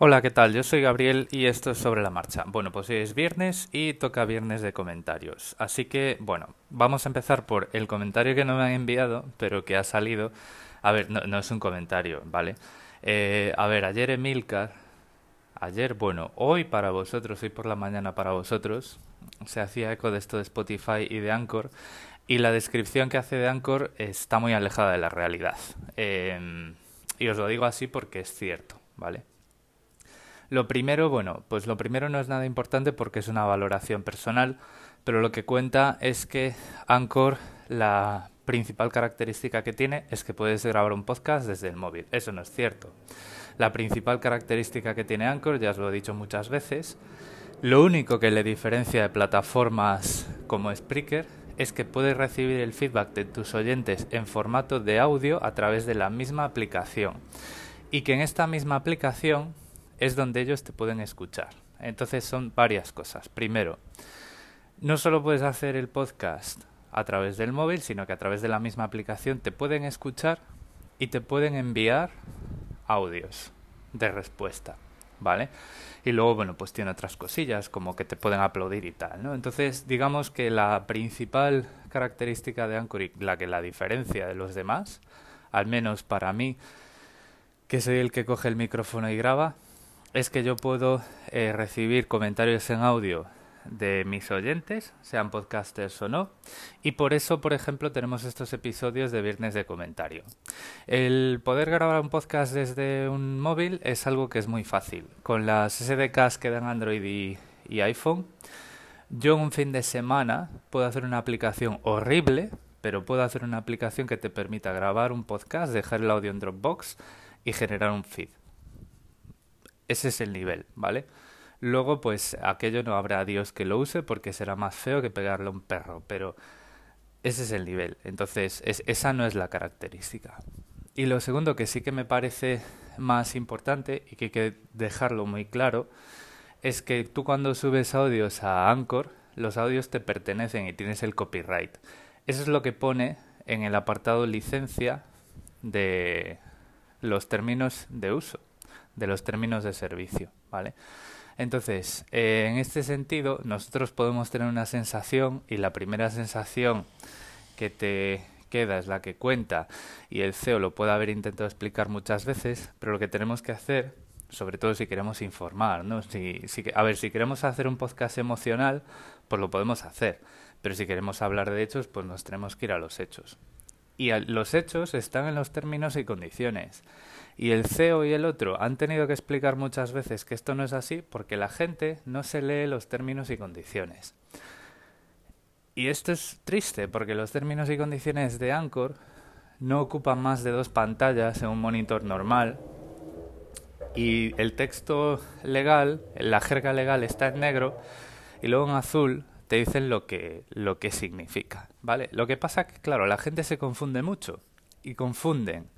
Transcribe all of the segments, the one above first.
Hola, ¿qué tal? Yo soy Gabriel y esto es sobre la marcha. Bueno, pues hoy es viernes y toca viernes de comentarios. Así que, bueno, vamos a empezar por el comentario que no me han enviado, pero que ha salido. A ver, no, no es un comentario, ¿vale? Eh, a ver, ayer Emilcar, ayer, bueno, hoy para vosotros, hoy por la mañana para vosotros, se hacía eco de esto de Spotify y de Anchor. Y la descripción que hace de Anchor está muy alejada de la realidad. Eh, y os lo digo así porque es cierto, ¿vale? Lo primero, bueno, pues lo primero no es nada importante porque es una valoración personal, pero lo que cuenta es que Anchor, la principal característica que tiene es que puedes grabar un podcast desde el móvil. Eso no es cierto. La principal característica que tiene Anchor, ya os lo he dicho muchas veces, lo único que le diferencia de plataformas como Spreaker es que puedes recibir el feedback de tus oyentes en formato de audio a través de la misma aplicación. Y que en esta misma aplicación es donde ellos te pueden escuchar. Entonces son varias cosas. Primero, no solo puedes hacer el podcast a través del móvil, sino que a través de la misma aplicación te pueden escuchar y te pueden enviar audios de respuesta, ¿vale? Y luego, bueno, pues tiene otras cosillas como que te pueden aplaudir y tal, ¿no? Entonces, digamos que la principal característica de Anchor la que la diferencia de los demás, al menos para mí, que soy el que coge el micrófono y graba, es que yo puedo eh, recibir comentarios en audio de mis oyentes, sean podcasters o no, y por eso, por ejemplo, tenemos estos episodios de viernes de comentario. El poder grabar un podcast desde un móvil es algo que es muy fácil. Con las SDKs que dan Android y, y iPhone, yo un fin de semana puedo hacer una aplicación horrible, pero puedo hacer una aplicación que te permita grabar un podcast, dejar el audio en Dropbox y generar un feed. Ese es el nivel, ¿vale? Luego, pues aquello no habrá Dios que lo use porque será más feo que pegarle a un perro, pero ese es el nivel. Entonces, es, esa no es la característica. Y lo segundo que sí que me parece más importante y que hay que dejarlo muy claro es que tú cuando subes audios a Anchor, los audios te pertenecen y tienes el copyright. Eso es lo que pone en el apartado licencia de los términos de uso de los términos de servicio, ¿vale? Entonces, eh, en este sentido, nosotros podemos tener una sensación y la primera sensación que te queda es la que cuenta y el CEO lo puede haber intentado explicar muchas veces, pero lo que tenemos que hacer, sobre todo si queremos informar, ¿no? Si, si, a ver, si queremos hacer un podcast emocional, pues lo podemos hacer, pero si queremos hablar de hechos, pues nos tenemos que ir a los hechos. Y los hechos están en los términos y condiciones. Y el CEO y el otro han tenido que explicar muchas veces que esto no es así porque la gente no se lee los términos y condiciones. Y esto es triste porque los términos y condiciones de Anchor no ocupan más de dos pantallas en un monitor normal y el texto legal, la jerga legal está en negro y luego en azul te dicen lo que, lo que significa, ¿vale? Lo que pasa que, claro, la gente se confunde mucho y confunden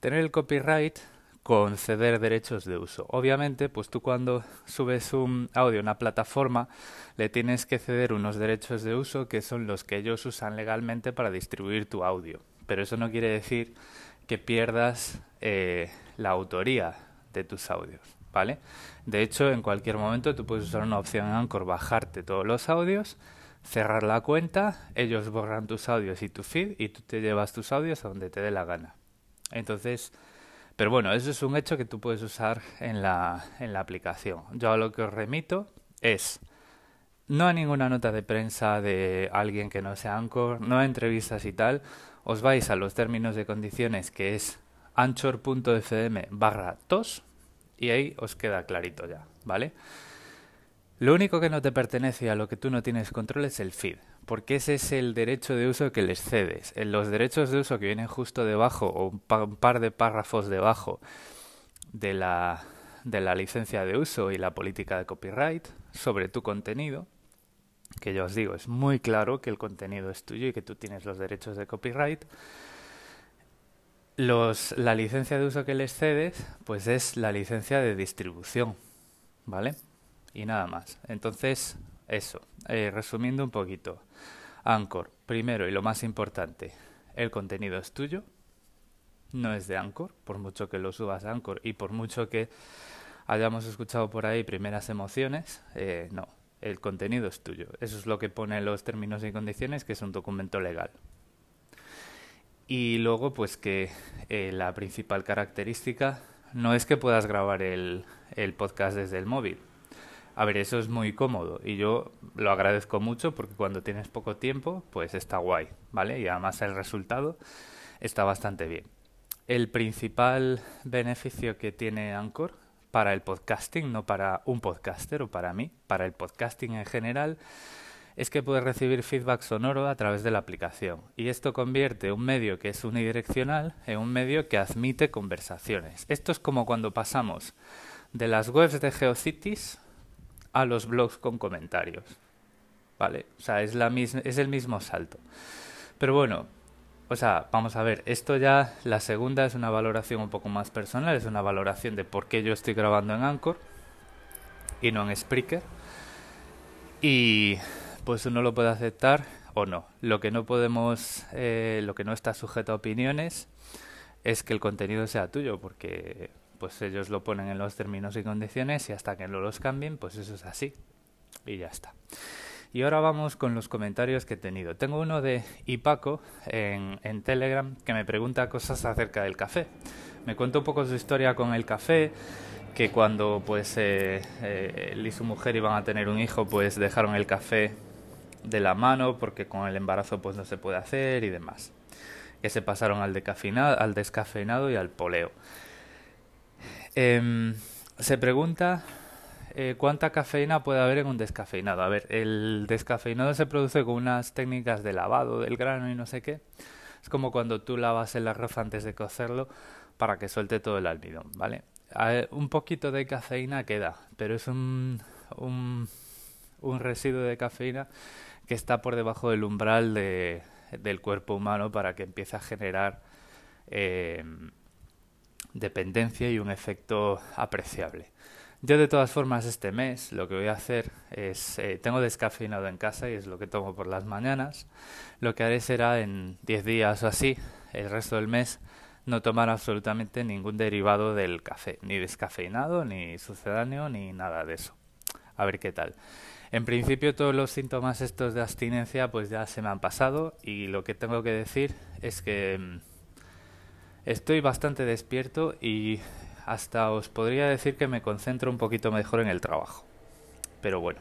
tener el copyright con ceder derechos de uso. Obviamente, pues tú cuando subes un audio a una plataforma le tienes que ceder unos derechos de uso que son los que ellos usan legalmente para distribuir tu audio. Pero eso no quiere decir que pierdas eh, la autoría de tus audios, ¿vale? De hecho, en cualquier momento tú puedes usar una opción en Anchor, bajarte todos los audios, cerrar la cuenta, ellos borran tus audios y tu feed y tú te llevas tus audios a donde te dé la gana. Entonces, pero bueno, eso es un hecho que tú puedes usar en la, en la aplicación. Yo a lo que os remito es no a ninguna nota de prensa de alguien que no sea Anchor, no a entrevistas y tal. Os vais a los términos de condiciones que es anchor.fm barra tos y ahí os queda clarito ya, ¿vale? Lo único que no te pertenece a lo que tú no tienes control es el feed porque ese es el derecho de uso que les cedes. En los derechos de uso que vienen justo debajo o un, par de párrafos debajo de la, de la licencia de uso y la política de copyright sobre tu contenido, que yo os digo, es muy claro que el contenido es tuyo y que tú tienes los derechos de copyright. Los, la licencia de uso que les cedes, pues es la licencia de distribución, ¿vale? Y nada más. Entonces, eso, eh, resumiendo un poquito. Anchor, primero y lo más importante, el contenido es tuyo, no es de Anchor, por mucho que lo subas a Anchor y por mucho que hayamos escuchado por ahí primeras emociones, eh, no, el contenido es tuyo. Eso es lo que pone los términos y condiciones, que es un documento legal. Y luego, pues que eh, la principal característica no es que puedas grabar el, el podcast desde el móvil. A ver, eso es muy cómodo y yo lo agradezco mucho porque cuando tienes poco tiempo, pues está guay, ¿vale? Y además el resultado está bastante bien. El principal beneficio que tiene Anchor para el podcasting, no para un podcaster o para mí, para el podcasting en general, es que puedes recibir feedback sonoro a través de la aplicación. Y esto convierte un medio que es unidireccional en un medio que admite conversaciones. Esto es como cuando pasamos de las webs de GeoCities a los blogs con comentarios. ¿Vale? O sea, es, la es el mismo salto. Pero bueno, o sea, vamos a ver, esto ya, la segunda es una valoración un poco más personal, es una valoración de por qué yo estoy grabando en Anchor y no en Spreaker. Y pues uno lo puede aceptar o no. Lo que no podemos, eh, lo que no está sujeto a opiniones es que el contenido sea tuyo, porque pues ellos lo ponen en los términos y condiciones y hasta que no los cambien, pues eso es así. Y ya está. Y ahora vamos con los comentarios que he tenido. Tengo uno de Ipaco en, en Telegram que me pregunta cosas acerca del café. Me cuenta un poco su historia con el café, que cuando pues eh, eh, él y su mujer iban a tener un hijo, pues dejaron el café de la mano porque con el embarazo pues no se puede hacer y demás. Que se pasaron al, al descafeinado y al poleo. Em, se pregunta eh, cuánta cafeína puede haber en un descafeinado. A ver, el descafeinado se produce con unas técnicas de lavado del grano y no sé qué. Es como cuando tú lavas el arroz antes de cocerlo para que suelte todo el almidón, ¿vale? un poquito de cafeína queda, pero es un, un, un residuo de cafeína que está por debajo del umbral de, del cuerpo humano para que empiece a generar eh, dependencia y un efecto apreciable. Yo de todas formas este mes lo que voy a hacer es, eh, tengo descafeinado en casa y es lo que tomo por las mañanas, lo que haré será en 10 días o así, el resto del mes, no tomar absolutamente ningún derivado del café, ni descafeinado, ni sucedáneo, ni nada de eso. A ver qué tal. En principio todos los síntomas estos de abstinencia pues ya se me han pasado y lo que tengo que decir es que mm, estoy bastante despierto y hasta os podría decir que me concentro un poquito mejor en el trabajo. Pero bueno.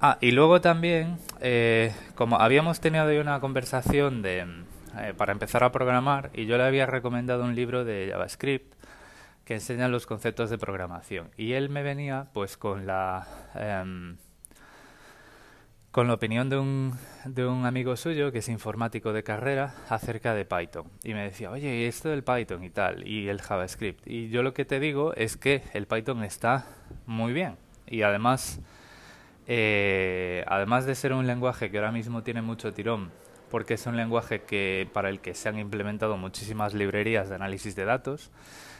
Ah, y luego también, eh, como habíamos tenido hoy una conversación de, mm, eh, para empezar a programar y yo le había recomendado un libro de JavaScript que enseña los conceptos de programación y él me venía pues con la em, con la opinión de un, de un amigo suyo que es informático de carrera acerca de Python. Y me decía, oye, esto del Python y tal, y el JavaScript. Y yo lo que te digo es que el Python está muy bien. Y además, eh, además de ser un lenguaje que ahora mismo tiene mucho tirón, porque es un lenguaje que, para el que se han implementado muchísimas librerías de análisis de datos,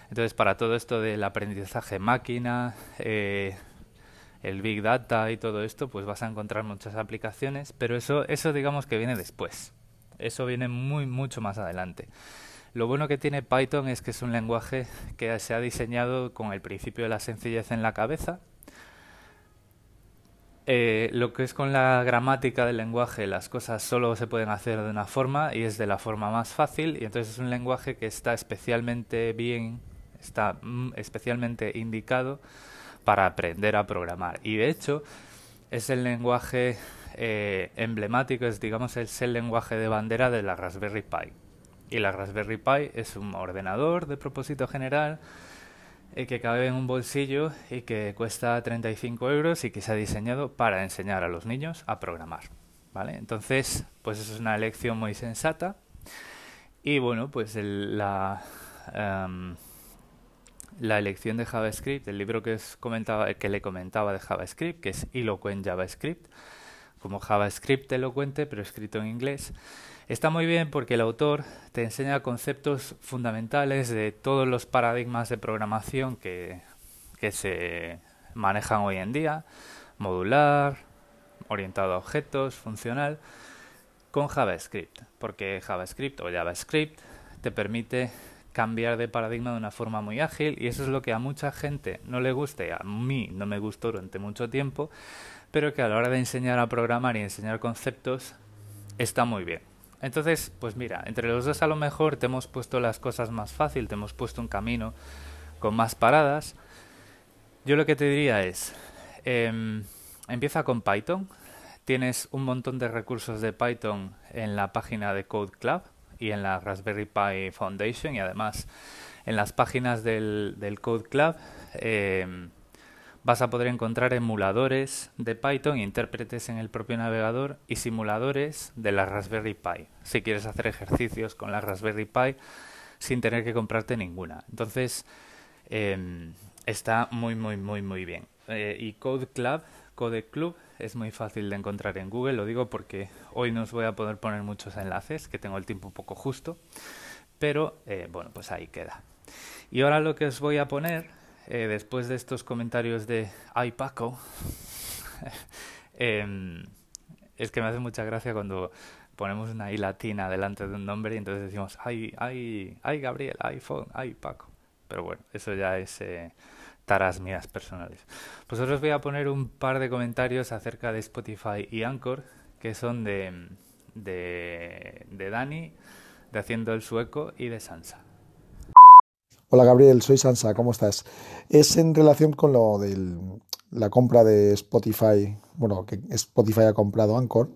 entonces para todo esto del aprendizaje máquina, eh, el Big Data y todo esto, pues vas a encontrar muchas aplicaciones, pero eso, eso digamos que viene después. Eso viene muy, mucho más adelante. Lo bueno que tiene Python es que es un lenguaje que se ha diseñado con el principio de la sencillez en la cabeza. Eh, lo que es con la gramática del lenguaje, las cosas solo se pueden hacer de una forma y es de la forma más fácil y entonces es un lenguaje que está especialmente bien, está mm, especialmente indicado para aprender a programar. Y de hecho, es el lenguaje eh, emblemático, es digamos es el lenguaje de bandera de la Raspberry Pi. Y la Raspberry Pi es un ordenador de propósito general eh, que cabe en un bolsillo y que cuesta 35 euros y que se ha diseñado para enseñar a los niños a programar. ¿Vale? Entonces, pues es una elección muy sensata. Y bueno, pues la, em, la elección de JavaScript, el libro que, es comentaba, que le comentaba de JavaScript, que es Eloquent JavaScript, como JavaScript elocuente, pero escrito en inglés. Está muy bien porque el autor te enseña conceptos fundamentales de todos los paradigmas de programación que, se manejan hoy en día, modular, orientado a objetos, funcional, con JavaScript, porque JavaScript o JavaScript te permite cambiar de paradigma de una forma muy ágil y eso es lo que a mucha gente no le gusta y a mí no me gustó durante mucho tiempo, pero que a la hora de enseñar a programar y enseñar conceptos está muy bien. Entonces, pues mira, entre los dos a lo mejor te hemos puesto las cosas más fácil, te hemos puesto un camino con más paradas. Yo lo que te diría es, em, empieza con Python. Tienes un montón de recursos de Python en la página de Code Club y en la Raspberry Pi Foundation y además en las páginas del, del Code Club. Em, vas a poder encontrar emuladores de Python, intérpretes en el propio navegador y simuladores de la Raspberry Pi, si quieres hacer ejercicios con la Raspberry Pi sin tener que comprarte ninguna. Entonces, em, está muy, muy, muy, muy bien. Eh, y Code Club, Code Club, es muy fácil de encontrar en Google, lo digo porque hoy no os voy a poder poner muchos enlaces, que tengo el tiempo un poco justo, pero eh, bueno, pues ahí queda. Y ahora lo que os voy a poner eh, después de estos comentarios de ay Paco, em, es que me hace mucha gracia cuando ponemos una I latina delante de un nombre y entonces decimos ay, ay, ay Gabriel, iPhone, ay Paco. Pero bueno, eso ya es eh, taras mías personales. Pues os voy a poner un par de comentarios acerca de Spotify y Anchor, que son de, de, de Dani, de Haciendo el Sueco y de Sansa. Hola Gabriel, soy Sansa, ¿cómo estás? Es en relación con lo de la compra de Spotify, bueno, que Spotify ha comprado Anchor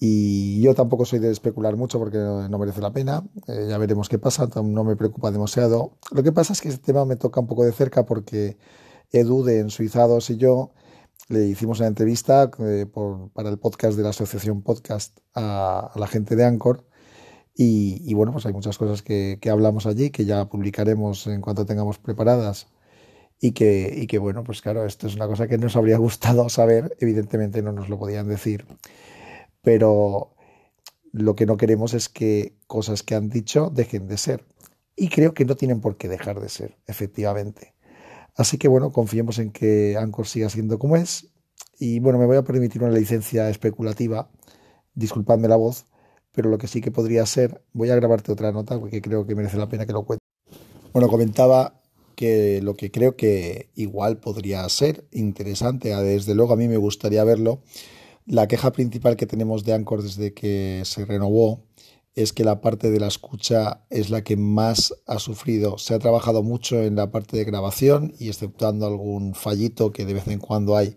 y yo tampoco soy de especular mucho porque no, merece la pena, eh, ya veremos qué pasa, no me preocupa demasiado. Lo que pasa es que este tema me toca un poco de cerca porque Edu de Ensuizados y yo le hicimos una entrevista eh, para el podcast de la asociación podcast a, a la gente de Anchor y, bueno, pues hay muchas cosas que, hablamos allí que ya publicaremos en cuanto tengamos preparadas. Y que, y que, bueno, pues claro, esto es una cosa que nos habría gustado saber. Evidentemente no nos lo podían decir. Pero lo que no queremos es que cosas que han dicho dejen de ser. Y creo que no tienen por qué dejar de ser, efectivamente. Así que bueno, confiemos en que Anchor siga siendo como es. Y bueno, me voy a permitir una licencia especulativa. Disculpadme la voz pero lo que sí que podría ser, voy a grabarte otra nota porque creo que merece la pena que lo cuente. Bueno, comentaba que lo que creo que igual podría ser interesante, desde luego a mí me gustaría verlo, la queja principal que tenemos de Anchor desde que se renovó es que la parte de la escucha es la que más ha sufrido. Se ha trabajado mucho en la parte de grabación y exceptuando algún fallito que de vez en cuando hay,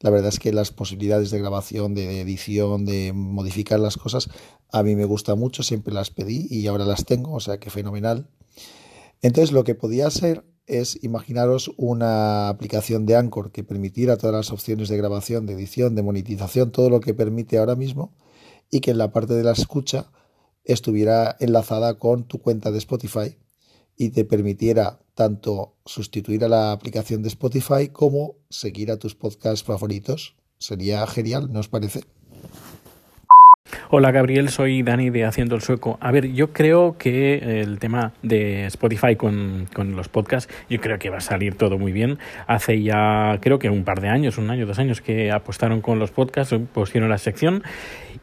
la verdad es que las posibilidades de grabación, de edición, de modificar las cosas, a mí me gusta mucho, siempre las pedí y ahora las tengo, o sea que fenomenal. Entonces lo que podía ser es imaginaros una aplicación de Anchor que permitiera todas las opciones de grabación, de edición, de monetización, todo lo que permite ahora mismo y que en la parte de la escucha estuviera enlazada con tu cuenta de Spotify y te permitiera tanto sustituir a la aplicación de Spotify como seguir a tus podcasts favoritos. Sería genial, ¿no os parece? Hola Gabriel, soy Dani de Haciendo el Sueco. A ver, yo creo que el tema de Spotify con, con, los podcasts, yo creo que va a salir todo muy bien. Hace ya, creo que un par de años, un año, dos años que apostaron con los podcasts, pusieron la sección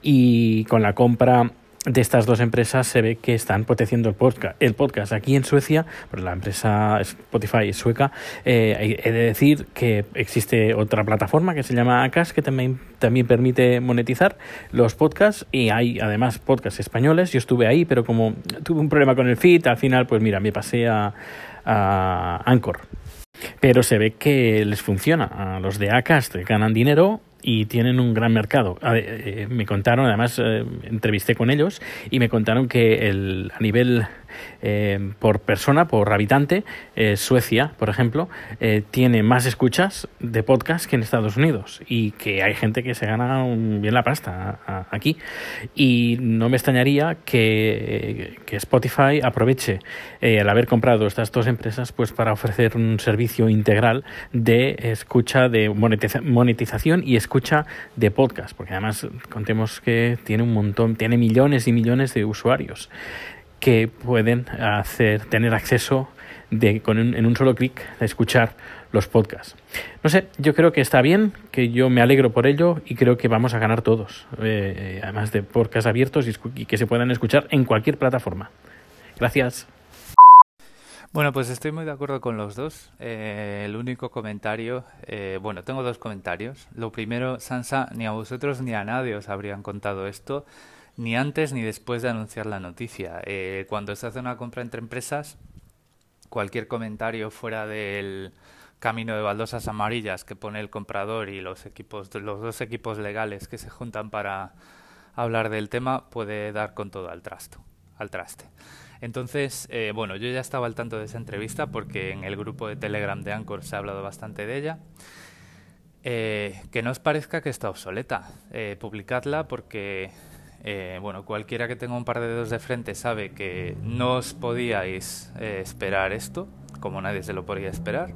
y con la compra de estas dos empresas se ve que están potenciando el podcast. El podcast aquí en Suecia, pues la empresa Spotify sueca, eh, he de decir que existe otra plataforma que se llama Acas que también, también permite monetizar los podcasts y hay además podcasts españoles. Yo estuve ahí, pero como tuve un problema con el feed, al final, pues mira, me pasé a, a Anchor. Pero se ve que les funciona. A los de Acast ganan dinero y tienen un gran mercado. Eh, me contaron, además eh, entrevisté con ellos y me contaron que el, a nivel eh, por persona, por habitante, eh, Suecia, por ejemplo, eh, tiene más escuchas de podcast que en Estados Unidos y que hay gente que se gana bien la pasta aquí. Y no me extrañaría que, que Spotify aproveche el haber comprado estas dos empresas pues para ofrecer un servicio integral de escucha, de monetización y escucha de podcast, porque además contemos que tiene un montón, tiene millones y millones de usuarios que pueden hacer, tener acceso de, con en un solo clic a escuchar los podcasts. No sé, yo creo que está bien, que yo me alegro por ello y creo que vamos a ganar todos, eh, además de podcasts abiertos y, que se puedan escuchar en cualquier plataforma. Gracias. Bueno, pues estoy muy de acuerdo con los dos. Eh, el único comentario, eh, bueno, tengo dos comentarios. Lo primero, Sansa, ni a vosotros ni a nadie os habrían contado esto, ni antes ni después de anunciar la noticia. Eh, cuando se hace una compra entre empresas, cualquier comentario fuera del camino de baldosas amarillas que pone el comprador y los equipos, los dos equipos legales que se juntan para hablar del tema puede dar con todo al trasto, al traste. Entonces, eh, bueno, yo ya estaba al tanto de esa entrevista porque en el grupo de Telegram de Anchor se ha hablado bastante de ella. Eh, que no os parezca que está obsoleta. Eh, publicadla porque, bueno, cualquiera que tenga un par de dedos de frente sabe que no os podíais esperar esto, como nadie se lo podía esperar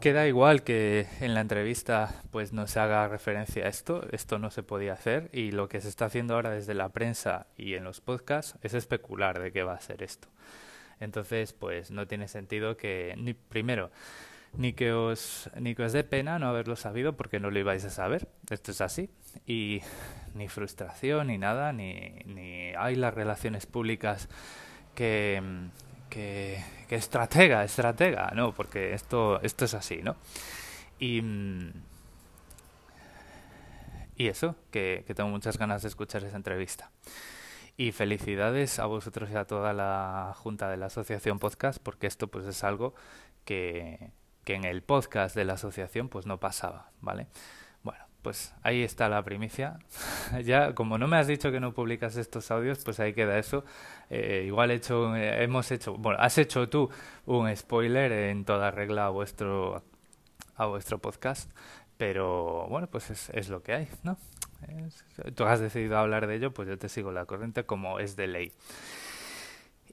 queda igual que en la entrevista pues no se haga referencia a esto, esto no se podía hacer y lo que se está haciendo ahora desde la prensa y en los podcasts es especular de qué va a ser esto. Entonces, pues no tiene sentido que primero ni que os ni que os dé pena no haberlo sabido porque no lo ibais a saber. Esto es así y ni frustración ni nada ni ni hay las relaciones públicas que que, estratega, estratega, ¿no? Porque esto, esto es así, ¿no? Y, y eso, que, tengo muchas ganas de escuchar esa entrevista. Y felicidades a vosotros y a toda la junta de la asociación podcast, porque esto pues es algo que, que en el podcast de la asociación pues no pasaba, ¿vale? pues ahí está la primicia. ya, como no me has dicho que no publicas estos audios, pues ahí queda eso. Eh, igual hecho, eh, hemos hecho, bueno, has hecho tú un spoiler en toda regla a vuestro, a vuestro podcast, pero bueno, pues es, es lo que hay, ¿no? tú has decidido hablar de ello, pues yo te sigo la corriente como es de ley.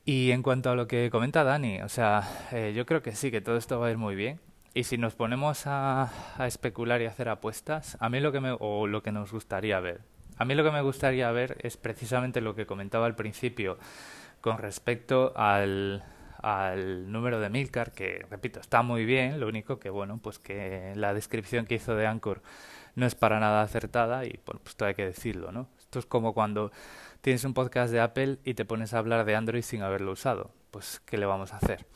Y en cuanto a lo que comenta Dani, o sea, eh, yo creo que sí, que todo esto va a ir muy bien. Y si nos ponemos a, especular y hacer apuestas, a mí lo que me, o lo que nos gustaría ver, a mí lo que me gustaría ver es precisamente lo que comentaba al principio con respecto al, al número de Milcar, que repito, está muy bien, lo único que bueno, pues que la descripción que hizo de Anchor no es para nada acertada y bueno, pues todo hay que decirlo, ¿no? Esto es como cuando tienes un podcast de Apple y te pones a hablar de Android sin haberlo usado. Pues, ¿qué le vamos a hacer?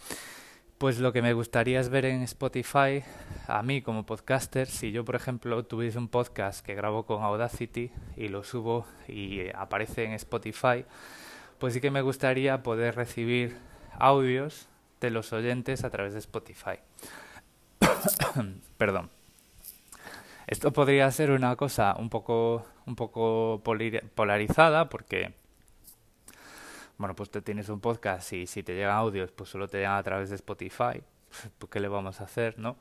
Pues lo que me gustaría es ver en Spotify, a mí como podcaster, si yo por ejemplo tuviese un podcast que grabo con Audacity y lo subo y aparece en Spotify, pues sí que me gustaría poder recibir audios de los oyentes a través de Spotify. Perdón. Esto podría ser una cosa un poco, un poco polarizada porque bueno, pues te tienes un podcast y si te llegan audios, pues solo te llegan a través de Spotify. Pues, ¿Qué le vamos a hacer, no?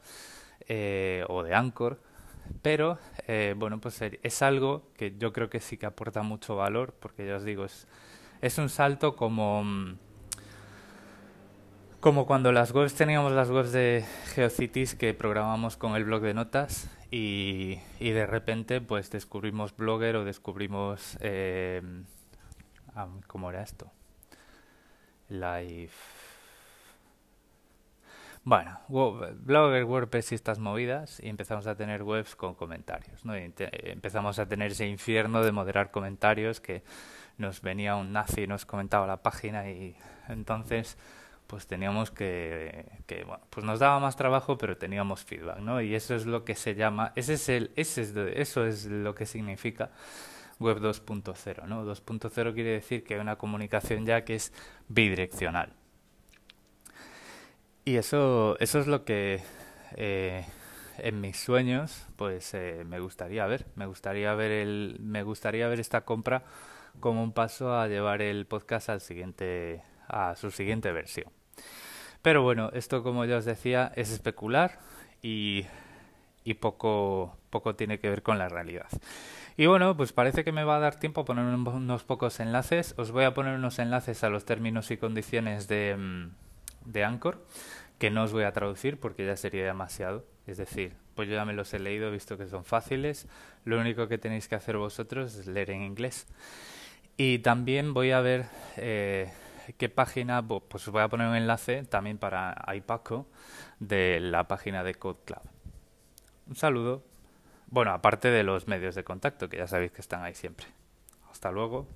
Eh, o de Anchor. Pero, eh, bueno, pues es algo que yo creo que sí que aporta mucho valor, porque ya os digo, es, es un salto como, como cuando las webs teníamos las webs de GeoCities que programamos con el blog de notas y, de repente pues descubrimos Blogger o descubrimos... Eh, ¿Cómo era esto? Live. Bueno, Blogger, WordPress y estas movidas y empezamos a tener webs con comentarios, ¿no? empezamos a tener ese infierno de moderar comentarios que nos venía un nazi y nos comentaba la página y entonces pues teníamos que, que bueno, pues nos daba más trabajo pero teníamos feedback, ¿no? Y eso es lo que se llama, ese es el, ese es eso es lo que significa Web 2.0. ¿no? 2.0 quiere decir que hay una comunicación ya que es bidireccional. Y eso, eso es lo que eh, en mis sueños pues eh, me gustaría ver. Me gustaría ver, el, me gustaría ver esta compra como un paso a llevar el podcast al siguiente, a su siguiente versión. Pero bueno, esto como ya os decía es especular y, y poco, poco tiene que ver con la realidad. Y bueno, pues parece que me va a dar tiempo a poner unos pocos enlaces. Os voy a poner unos enlaces a los términos y condiciones de, mm, de Anchor, que no os voy a traducir porque ya sería demasiado. Es decir, pues yo ya me los he leído, visto que son fáciles. Lo único que tenéis que hacer vosotros es leer en inglés. Y también voy a ver eh, qué página, pues os voy a poner un enlace también para iPaco de la página de Code Club. Un saludo. Bueno, aparte de los medios de contacto, que ya sabéis que están ahí siempre. Hasta luego.